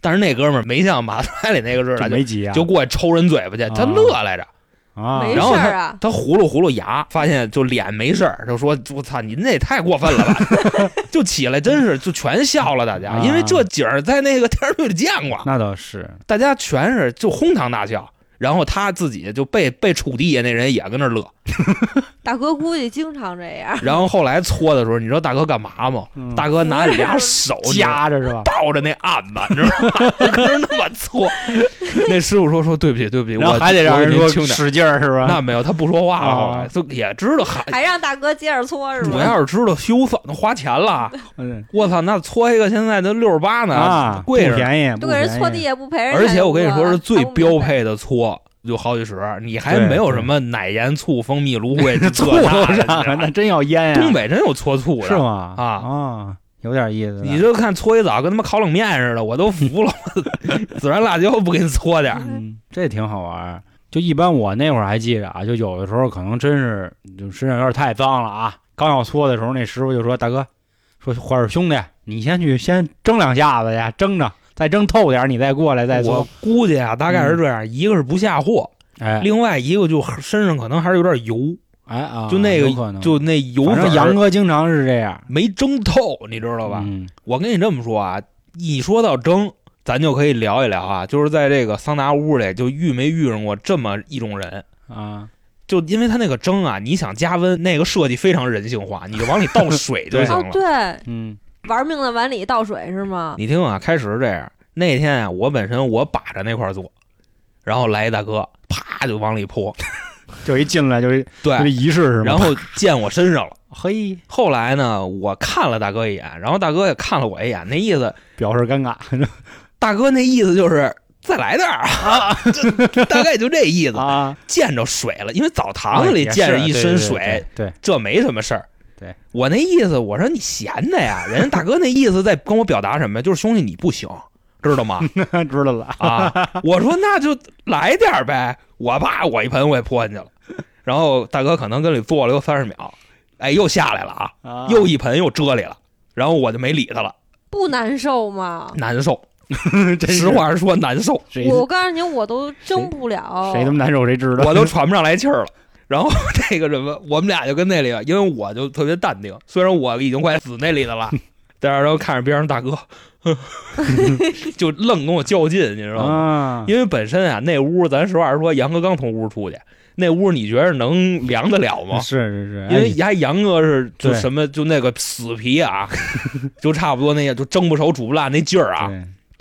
但是那哥们儿没像马赛里那个似的，就这没急啊，就过去抽人嘴巴去，他啊乐来着。啊，没然后事儿啊，他葫芦葫芦牙，发现就脸没事儿，就说：“我操，您这也太过分了吧！” 就起来，真是就全笑了，大家，啊因为这景儿在那个电视剧里见过，那倒是，大家全是就哄堂大笑。然后他自己就被被楚地下那人也跟那儿乐。大哥估计经常这样。然后后来搓的时候，你知道大哥干嘛吗？嗯大哥拿俩手 夹着是吧？抱着那案子，你知道吗？跟人那么搓。那师傅说说对不起对不起，我还得让人说。使劲儿是吧？那没有，他不说话了。后来啊就也知道还还让大哥接着搓是吧？我要是知道修算都花钱了，嗯我操，那搓一个现在都六十八呢，啊，贵着。不便宜，都给人搓地地，也不赔人。而且我跟你说是最标。配的搓，就好几十，你还没有什么奶盐醋蜂蜜芦荟这醋那都的上了，那真要腌呀，东北真有搓醋的是？吗？啊啊，有点意思。你就看搓一澡跟他妈烤冷面似的，我都服了。孜然辣椒不给你搓点？嗯，这挺好玩。就一般我那会儿还记着啊，就有的时候可能真是就身上有点太脏了啊，刚要搓的时候，那师傅就说：“大哥，说或者兄弟，你先去先蒸两下子去，蒸着，再蒸透点儿，你再过来再我。估计啊，大概是这样：一个是不下货，”哎。另外一个就身上可能还是有点油，哎啊，就那个可能。就那油反正杨哥经常是这样，没蒸透，你知道吧？嗯。我跟你这么说啊，一说到蒸，咱就可以聊一聊啊，就是在这个桑拿屋里，就遇没遇上过这么一种人？啊，就因为他那个蒸啊，你想加温，那个设计非常人性化，你就往里倒水就行了。哦对，嗯玩命的往里倒水是吗？你听啊，开始是这样，那天啊，我本身我把着那块儿做，然后来一大哥，啪就往里泼，就一进来就一对就，仪式是吗？然后溅我身上了。嘿，后来呢，我看了大哥一眼，然后大哥也看了我一眼，那意思，表示尴尬 大哥那意思就是再来点儿啊，就大概就这意思。啊，见着水了，因为澡堂子里也是见着一身对水，，对对这没什么事儿。对我那意思，我说你闲的呀，人家大哥那意思在跟我表达什么呀？就是兄弟你不行，知道吗？知道了啊，我说那就来点儿呗，我啪我一盆我也泼进去了，然后大哥可能跟里坐了有三十秒，哎又下来了啊，啊，又一盆又遮里了，然后我就没理他了，不难受吗？难受，实话实说难受，谁我告诉你，我都蒸不了。谁他妈难受谁知道，我都喘不上来气儿了。然后 这个什么，我们俩就跟那里，因为我就特别淡定，虽然我已经快死那里的了，但是然后看着边上大哥，就愣跟我较劲，你知道吗？啊，因为本身啊，那屋咱实话实说，杨哥刚从屋出去，那屋你觉得能凉得了吗？是是是，因为哎丫杨哥是就什么就那个死皮啊，就差不多那个就蒸不熟煮不烂那劲儿啊。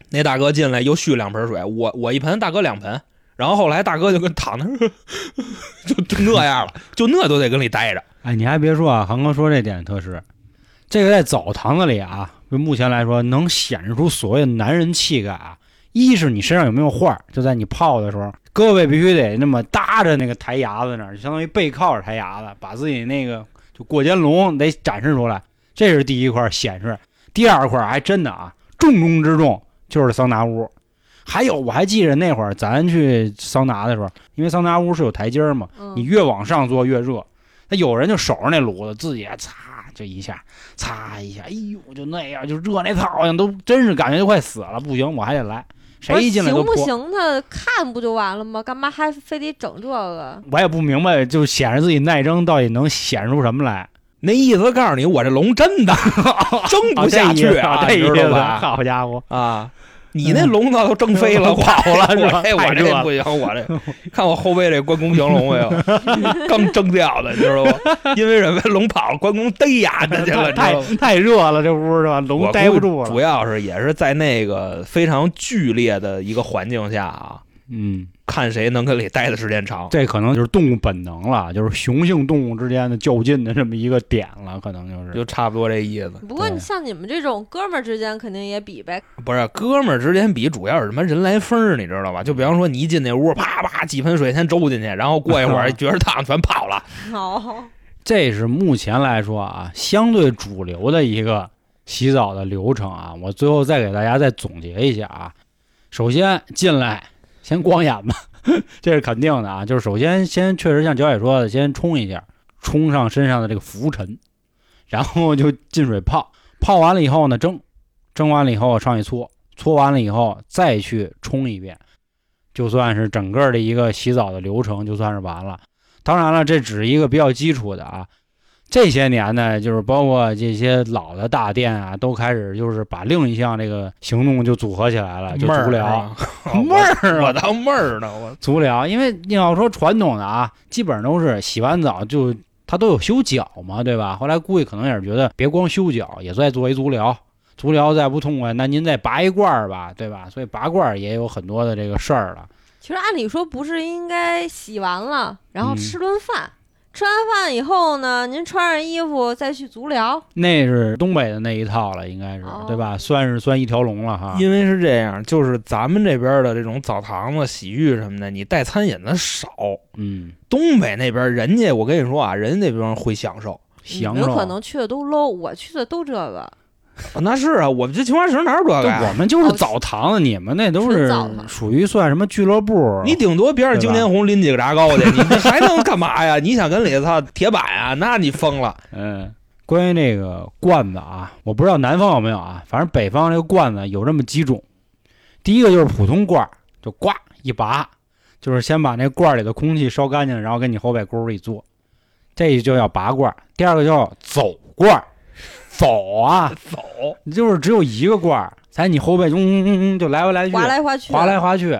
那大哥进来又续两盆水，我我一盆，大哥两盆。然后后来大哥就跟躺那儿，就就那样了，就那都得跟里待着。哎，你还别说啊，航哥说这点特实，这个在澡堂子里啊，就目前来说能显示出所谓男人气概啊。一是你身上有没有画，就在你泡的时候，胳膊必须得那么搭着那个台牙子那儿，就相当于背靠着台牙子，把自己那个就过肩龙得展示出来，这是第一块显示。第二块还真的啊，重中之重就是桑拿屋。还有，我还记着那会儿咱去桑拿的时候，因为桑拿屋是有台阶儿嘛，嗯你越往上坐越热。那有人就守着那炉子，自己擦就一下，擦一下，哎呦，就那样，就热那操像，都真是感觉就快死了。不行，我还得来，谁一进来都行不。行？他看不就完了吗？干嘛还非得整这个？我也不明白，就显示自己耐蒸到底能显示出什么来？那意思告诉你，我这龙真的 蒸不下去啊，这意思你知道吧？好家伙，啊，你那龙呢都蒸飞了，嗯跑了是吧我这不行，我这看我后背这关公降龙没有？刚蒸掉的，你知道吗？因为什么？龙跑了，关公逮呀 那去了，太？太热了，这屋是吧？龙待不住主。要是也是在那个非常剧烈的一个环境下啊，嗯，看谁能跟里待的时间长。这可能就是动物本能了，就是雄性动物之间的较劲的这么一个点了，可能就是。就差不多这意思，不过你像你们这种哥们儿之间，肯定也比呗。不是哥们儿之间比，主要是什么人来疯儿，你知道吧？就比方说你一进那屋，啪啪几盆水先周进去，然后过一会儿 觉得烫，全跑了。好，这是目前来说啊，相对主流的一个洗澡的流程啊。我最后再给大家再总结一下啊。首先进来先光眼吧，这是肯定的啊。就是首先先确实像脚野说的，先冲一下，冲上身上的这个浮尘，然后就进水泡，泡完了以后呢蒸，蒸完了以后上去搓，搓完了以后再去冲一遍。就算是整个的一个洗澡的流程就算是完了。当然了，这只是一个比较基础的啊。这些年呢，就是包括这些老的大店啊，都开始就是把另一项这个行动就组合起来了，就足疗。啊妹儿啊 我当妹儿呢，我足疗，因为你要说传统的啊，基本上都是洗完澡就他都有修脚嘛，对吧？后来估计可能也是觉得别光修脚，也再做一足疗。足疗再不痛快，那您再拔一罐儿吧，对吧？所以拔罐儿也有很多的这个事儿了。其实按理说不是应该洗完了，然后嗯吃顿饭，吃完饭以后呢，您穿上衣服再去足疗。那是东北的那一套了，应该是、哦对吧？算是算一条龙了哈。因为是这样，就是咱们这边的这种澡堂子、洗浴什么的，你带餐饮的少。嗯，东北那边人家，我跟你说啊，人家那边会享受。享受。有可能去的都 low，我去的都这个。啊 那是啊，我们这青花瓷哪有这个对，呀？我们就是澡堂子，你们那都是属于算什么俱乐部？你顶多别让经天红拎几个炸糕去，你这还能干嘛呀？你想跟里头铁板啊？那你疯了。嗯，关于那个罐子啊，我不知道南方有没有啊，反正北方这个罐子有这么几种。第一个就是普通罐儿，就呱一拔，就是先把那罐儿里的空气烧干净，然后给你后背沟里坐，这就叫拔罐儿。第二个叫走罐儿，走啊，走，你就是只有一个罐儿，在你后背中、嗯嗯嗯就来回来去，划来划去，划来划去。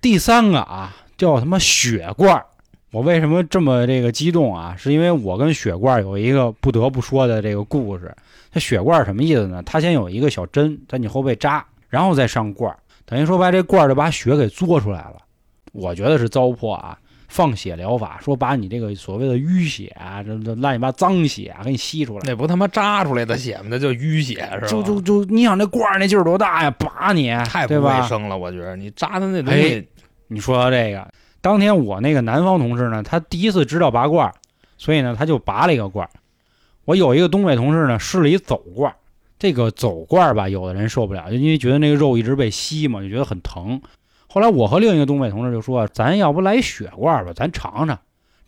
第三个啊，叫他妈血罐儿。我为什么这么这个激动啊？是因为我跟血罐儿有一个不得不说的这个故事。这血罐儿什么意思呢？它先有一个小针在你后背扎，然后再上罐儿，等于说把这罐儿就把血给嘬出来了。我觉得是糟粕啊，放血疗法，说把你这个所谓的淤血啊，这这乱七八脏血啊给你吸出来。那不他妈扎出来的血吗？那叫淤血是吧？就就就，你想那罐儿那劲儿多大呀？拔你，太不卫？生了，我觉得你扎的那东哎西，你说到这个，当天我那个南方同事呢，他第一次知道拔罐儿，所以呢他就拔了一个罐儿。我有一个东北同事呢，试了一走罐儿。这个走罐儿吧，有的人受不了，就因为觉得那个肉一直被吸嘛，就觉得很疼。后来我和另一个东北同事就说，咱要不来一血罐儿吧，咱尝尝。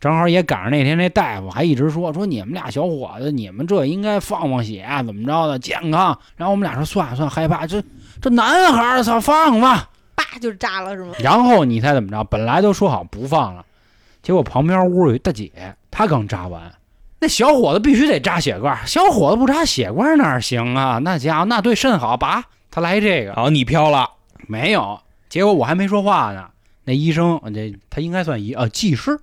正好也赶上那天那大夫还一直说说你们俩小伙子，你们这应该放放血，怎么着的健康。然后我们俩说算了算了，害怕这这男孩儿操放吧。叭就扎了是吗？然后你猜怎么着？本来都说好不放了，结果旁边屋有一大姐，她刚扎完，那小伙子必须得扎血罐，小伙子不扎血罐哪行啊？那家伙那对肾好，拔他来这个然后你飘了，没有，结果我还没说话呢，那医生这他应该算医啊技师，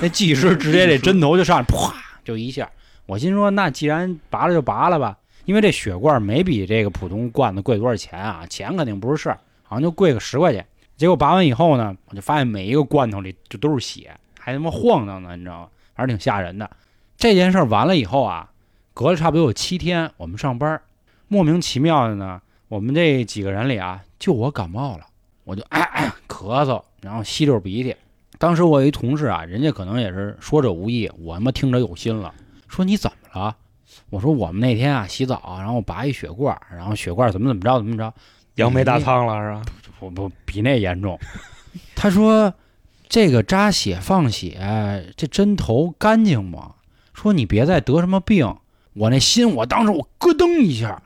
那技师 直接这针头就上来，啪就一下。我心说，那既然拔了就拔了吧，因为这血罐没比这个普通罐子贵多少钱啊，钱肯定不是事儿，好像就贵个十块钱。结果拔完以后呢，我就发现每一个罐头里就都是血，还他妈晃荡呢，你知道吗？反正挺吓人的。这件事儿完了以后啊，隔了差不多有七天，我们上班，莫名其妙的呢，我们这几个人里啊，就我感冒了，我就哎哎咳嗽，然后吸溜鼻涕。当时我有一同事啊，人家可能也是说者无意，我他妈听着有心了，说你怎么了？我说我们那天啊洗澡，然后拔一血罐，然后血罐怎么怎么着怎么着，杨梅大仓了是吧？不不比那严重。他说这个扎血放血，这针头干净吗？说你别再得什么病。我那心，我当时我咯噔一下，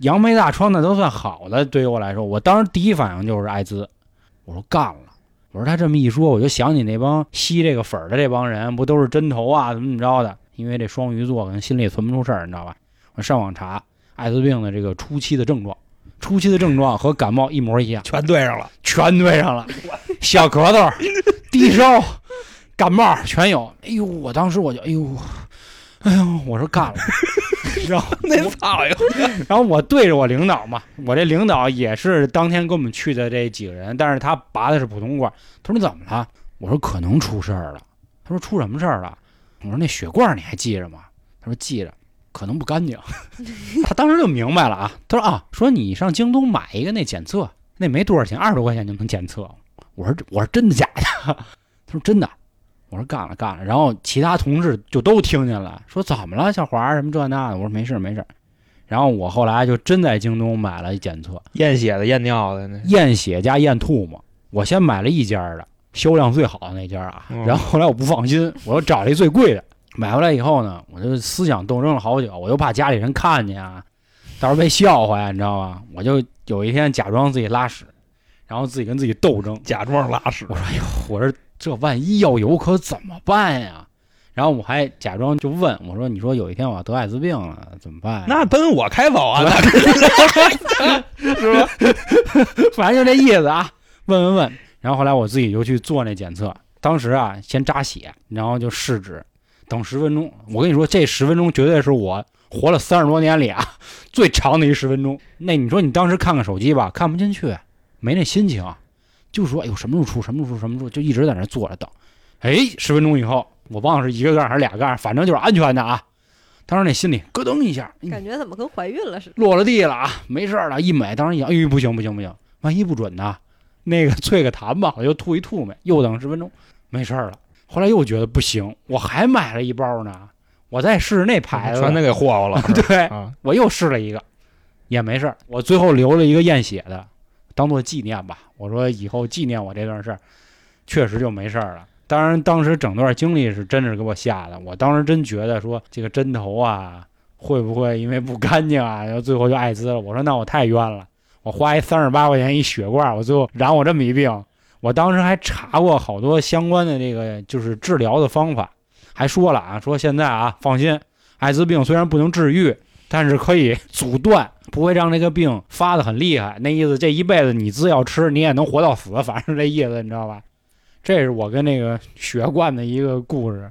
杨梅大疮那都算好的，对于我来说，我当时第一反应就是艾滋。我说干了。我说他这么一说，我就想起那帮吸这个粉儿的这帮人，不都是针头啊，怎么怎么着的？因为这双鱼座可能心里存不出事儿，你知道吧？我上网查艾滋病的这个初期的症状，初期的症状和感冒一模一样，全对上了，全对上了，小咳嗽、低烧、感冒全有。哎呦，我当时我就哎呦，哎呦，我说干了。然后 那操哟！然后我对着我领导嘛，我这领导也是当天跟我们去的这几个人，但是他拔的是普通罐。他说你怎么了？我说可能出事儿了。他说出什么事儿了？我说那血罐你还记着吗？他说记着，可能不干净。他当时就明白了啊。他说啊，说你上京东买一个那检测，那没多少钱，二十多块钱就能检测。我说我说真的假的？他说真的。我说干了干了，然后其他同事就都听见了，说怎么了，小华什么这那的。我说没事没事。然后我后来就真在京东买了一检测，验血的、验尿的验血加验吐沫。我先买了一家的，销量最好的那家啊。嗯然后后来我不放心，我又找了一最贵的。买回来以后呢，我就思想斗争了好久，我又怕家里人看见啊，到时候被笑话呀，你知道吗？我就有一天假装自己拉屎，然后自己跟自己斗争。假装拉屎我，说：“哎呦，我说这万一要有可怎么办呀？”然后我还假装就问我说：“你说有一天我要得艾滋病了怎么办？”那奔我开走啊！那 是吧？反正就这意思啊，问问问。然后后来我自己就去做那检测，当时啊先扎血，然后就试纸，等十分钟。我跟你说，这十分钟绝对是我活了三十多年里啊 最长的一十分钟。那你说你当时看看手机吧，看不进去，没那心情，就说哎呦什么时候出什么时候出什么时候，就一直在那坐着等。哎，十分钟以后，我忘了是一个杠还是俩杠，反正就是安全的啊。当时那心里咯噔一下，哎感觉怎么跟怀孕了似的？落了地了啊，没事儿了。一美，当时一想，哎呦，不行不行不行，万一不准呢？那个啐个痰吧，我又吐一吐沫，又等十分钟，没事儿了。后来又觉得不行，我还买了一包呢，我再试试那牌子。全都给霍霍了。对，啊，我又试了一个，也没事儿。我最后留了一个验血的，当做纪念吧。我说以后纪念我这段事儿，确实就没事儿了。当然，当时整段经历是真是给我吓的。我当时真觉得说这个针头啊，会不会因为不干净啊，然后最后就艾滋了？我说那我太冤了，我花一三十八块钱一血罐，我最后染我这么一病。我当时还查过好多相关的这个就是治疗的方法，还说了啊，说现在啊放心，艾滋病虽然不能治愈，但是可以 阻断，不会让这个病发的很厉害。那意思，这一辈子你只要吃，你也能活到死，反正是这意思，你知道吧？这是我跟那个血罐的一个故事。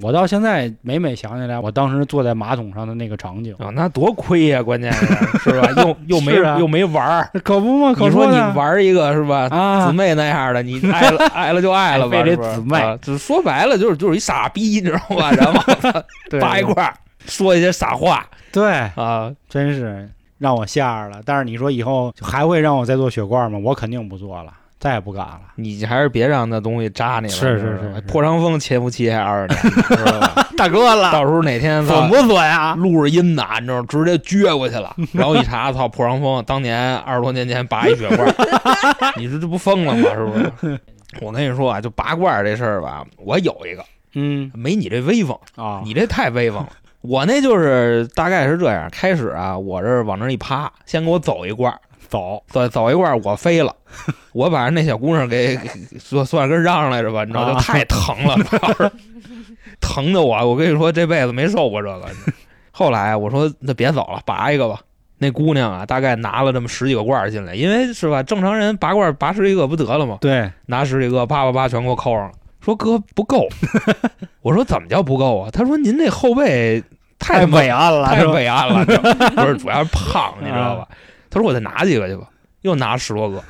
我到现在每每想起来，我当时坐在马桶上的那个场景，啊，那多亏呀！关键是 是吧？又 又没是啊又没玩儿。可不嘛？可你说你呢玩一个是吧？啊姊，妹那样的，你爱了爱了就爱了吧，非得是不是姊妹啊就是说白了就是就是一傻逼，你知道吧？然后对扒一块儿说一些傻话对，啊，真是让我吓着了。但是你说以后还会让我再做血罐吗？我肯定不做了，再也不敢了。你还是别让那东西扎你了。是是是是破伤风切不切二十年，知道吧？大哥了到时候哪天操准不准啊？录着音呢，你知道直接撅过去了，然后一查，操破伤风，当年二十多年前拔一血罐，你说这不疯了吗？是不是？我跟你说啊，就拔罐这事儿吧，我有一个，嗯没你这威风，啊，你这太威风了。我那就是大概是这样，开始啊，我这往那儿一趴，先给我走一罐，走走走一罐，我飞了，我把人那小姑娘给给算算跟嚷来着吧，你知道，就啊太疼了，疼的我，我跟你说这辈子没受过这个。后来我说那别走了，拔一个吧。那姑娘啊，大概拿了这么十几个罐儿进来，因为是吧，正常人拔罐儿拔十几个不得了吗？对，拿十几个，叭叭叭全给我扣上了。说哥不够，我说怎么叫不够啊？他说您这后背太太伟岸了，太伟岸了，不是主要是胖，你知道吧？他说我再拿几个去吧，又拿十多个，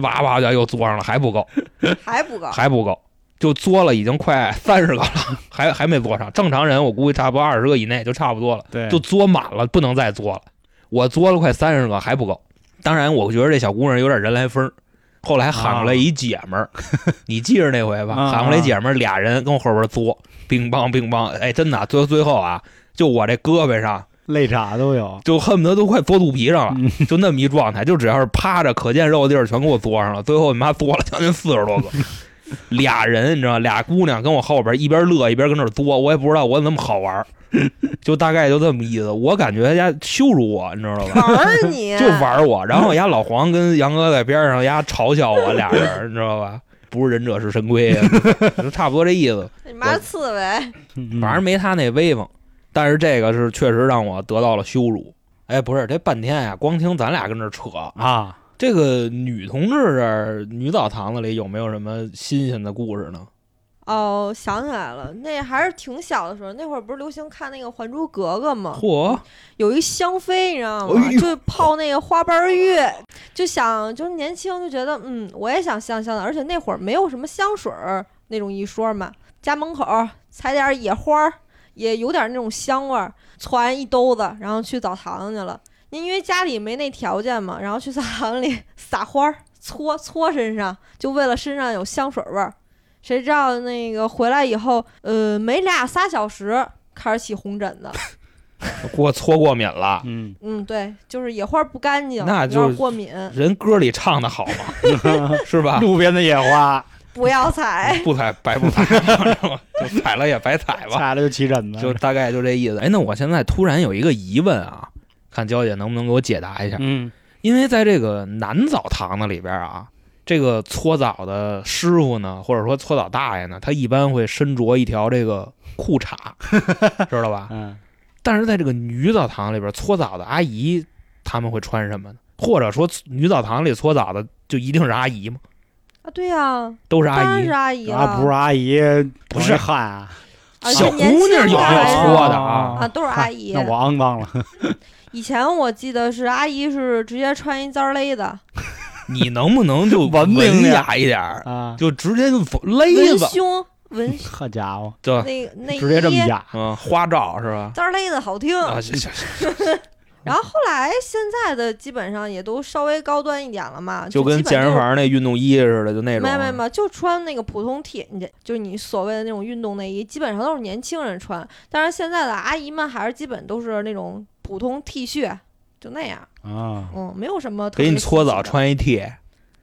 哇哇叫又作上了，还不够，还不够，还不够，就作了已经快三十个了，还还没作上。正常人我估计差不多二十个以内就差不多了，对，就作满了，不能再作了。我作了快三十个还不够，当然我觉得这小姑娘有点人来疯儿。后来喊过来一姐们儿，你记着那回吧？啊喊过来一姐们儿，俩人跟我后边嘬，乒乓乒乓，哎，真的啊，最后最后啊，就我这胳膊上肋叉都有，就恨不得都快嘬肚皮上了，嗯。就那么一状态，就只要是趴着可见肉的地儿全给我嘬上了，最后你妈嘬了将近四十多个，俩人你知道，俩姑娘跟我后边一边乐一边跟那儿嘬，我也不知道我怎么那么好玩儿，就大概就这么意思，我感觉人家羞辱我，你知道吧？玩儿你就玩我，然后家老黄跟杨哥在边上，家嘲笑我俩人，你知道吧？不是忍者是神龟啊，就差不多这意思。你妈刺猬，嗯反正没他那威风，但是这个是确实让我得到了羞辱。哎，不是，这半天呀、光听咱俩跟这扯，啊，这个女同志这儿女澡堂子里有没有什么新鲜的故事呢？哦，想起来了，那还是挺小的时候，那会儿不是流行看那个《还珠格格》吗？嚯，有一香妃，你知道吗？哎就泡那个花瓣浴，就想就是年轻就觉得嗯，我也想香香的，而且那会儿没有什么香水儿那种一说嘛，家门口儿采点儿野花儿，也有点那种香味儿，攒一兜子，然后去澡堂去了。您因为家里没那条件嘛，然后去澡堂里撒花儿，搓搓身上，就为了身上有香水味儿。谁知道那个回来以后，呃，没俩仨小时开始起红疹子。给我搓过敏了。嗯，嗯，对，就是野花不干净，有那就是过敏，人歌里唱的好嘛，是吧？路边的野花，不要采。不采白不采，就采了也白采吧。踩了就起疹子，就大概就这意思。哎，那我现在突然有一个疑问啊，看娇姐能不能给我解答一下？嗯因为在这个男澡堂子里边啊，这个搓澡的师傅呢，或者说搓澡大爷呢，他一般会身着一条这个裤衩，知道吧？嗯，但是在这个女澡堂里边搓澡的阿姨，他们会穿什么呢？或者说女澡堂里搓澡的就一定是阿姨吗？啊，对呀，都是阿姨当然是？阿姨了，啊，不是阿姨，不是汉啊，小姑娘有的还是要搓的啊啊，都是阿姨。那我肮脏了。以前我记得是阿姨是直接穿一脏勒的，你能不能就 文明雅一点儿，啊，就直接就勒子，文胸文好家伙，对，那那直接这么雅，嗯，花罩是吧？脏勒的好听。啊，行行行，然后后来现在的基本上也都稍微高端一点了嘛，就跟基本健身房那运动衣似的，就那种。没有没有没，就穿那个普通 T，你这就是你所谓的那种运动内衣，基本上都是年轻人穿。但是现在的阿姨们还是基本都是那种普通 T 恤，就那样，啊，嗯，没有什么特给你搓澡。穿一 T，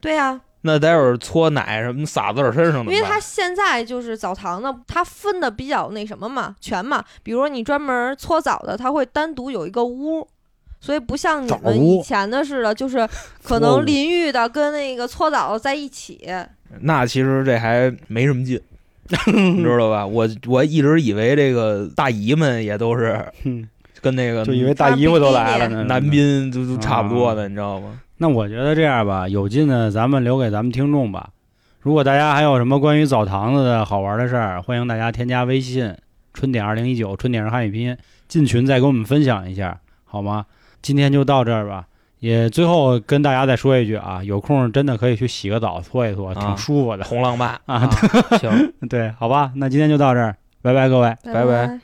对呀、那待会儿搓奶什么洒自个儿身上怎么办？因为他现在就是澡堂呢，他分的比较那什么嘛，全嘛。比如说你专门搓澡的，他会单独有一个屋，所以不像你们以前的似的，就是 可能淋浴的跟那个搓澡的在一起。那其实这还没什么劲，你知道吧？我我一直以为这个大姨们也都是跟那个就以为大姨夫都来了呢。男宾都都差不多啊的，你知道吗？那我觉得这样吧，有劲的咱们留给咱们听众吧。如果大家还有什么关于澡堂子的好玩的事儿，欢迎大家添加微信“春点二零一九”，春点是汉语拼音，进群再跟我们分享一下，好吗？今天就到这儿吧。也最后跟大家再说一句啊，有空真的可以去洗个澡，搓一搓，啊挺舒服的。红浪漫啊行。对，好吧，那今天就到这儿，拜拜，各位。拜拜拜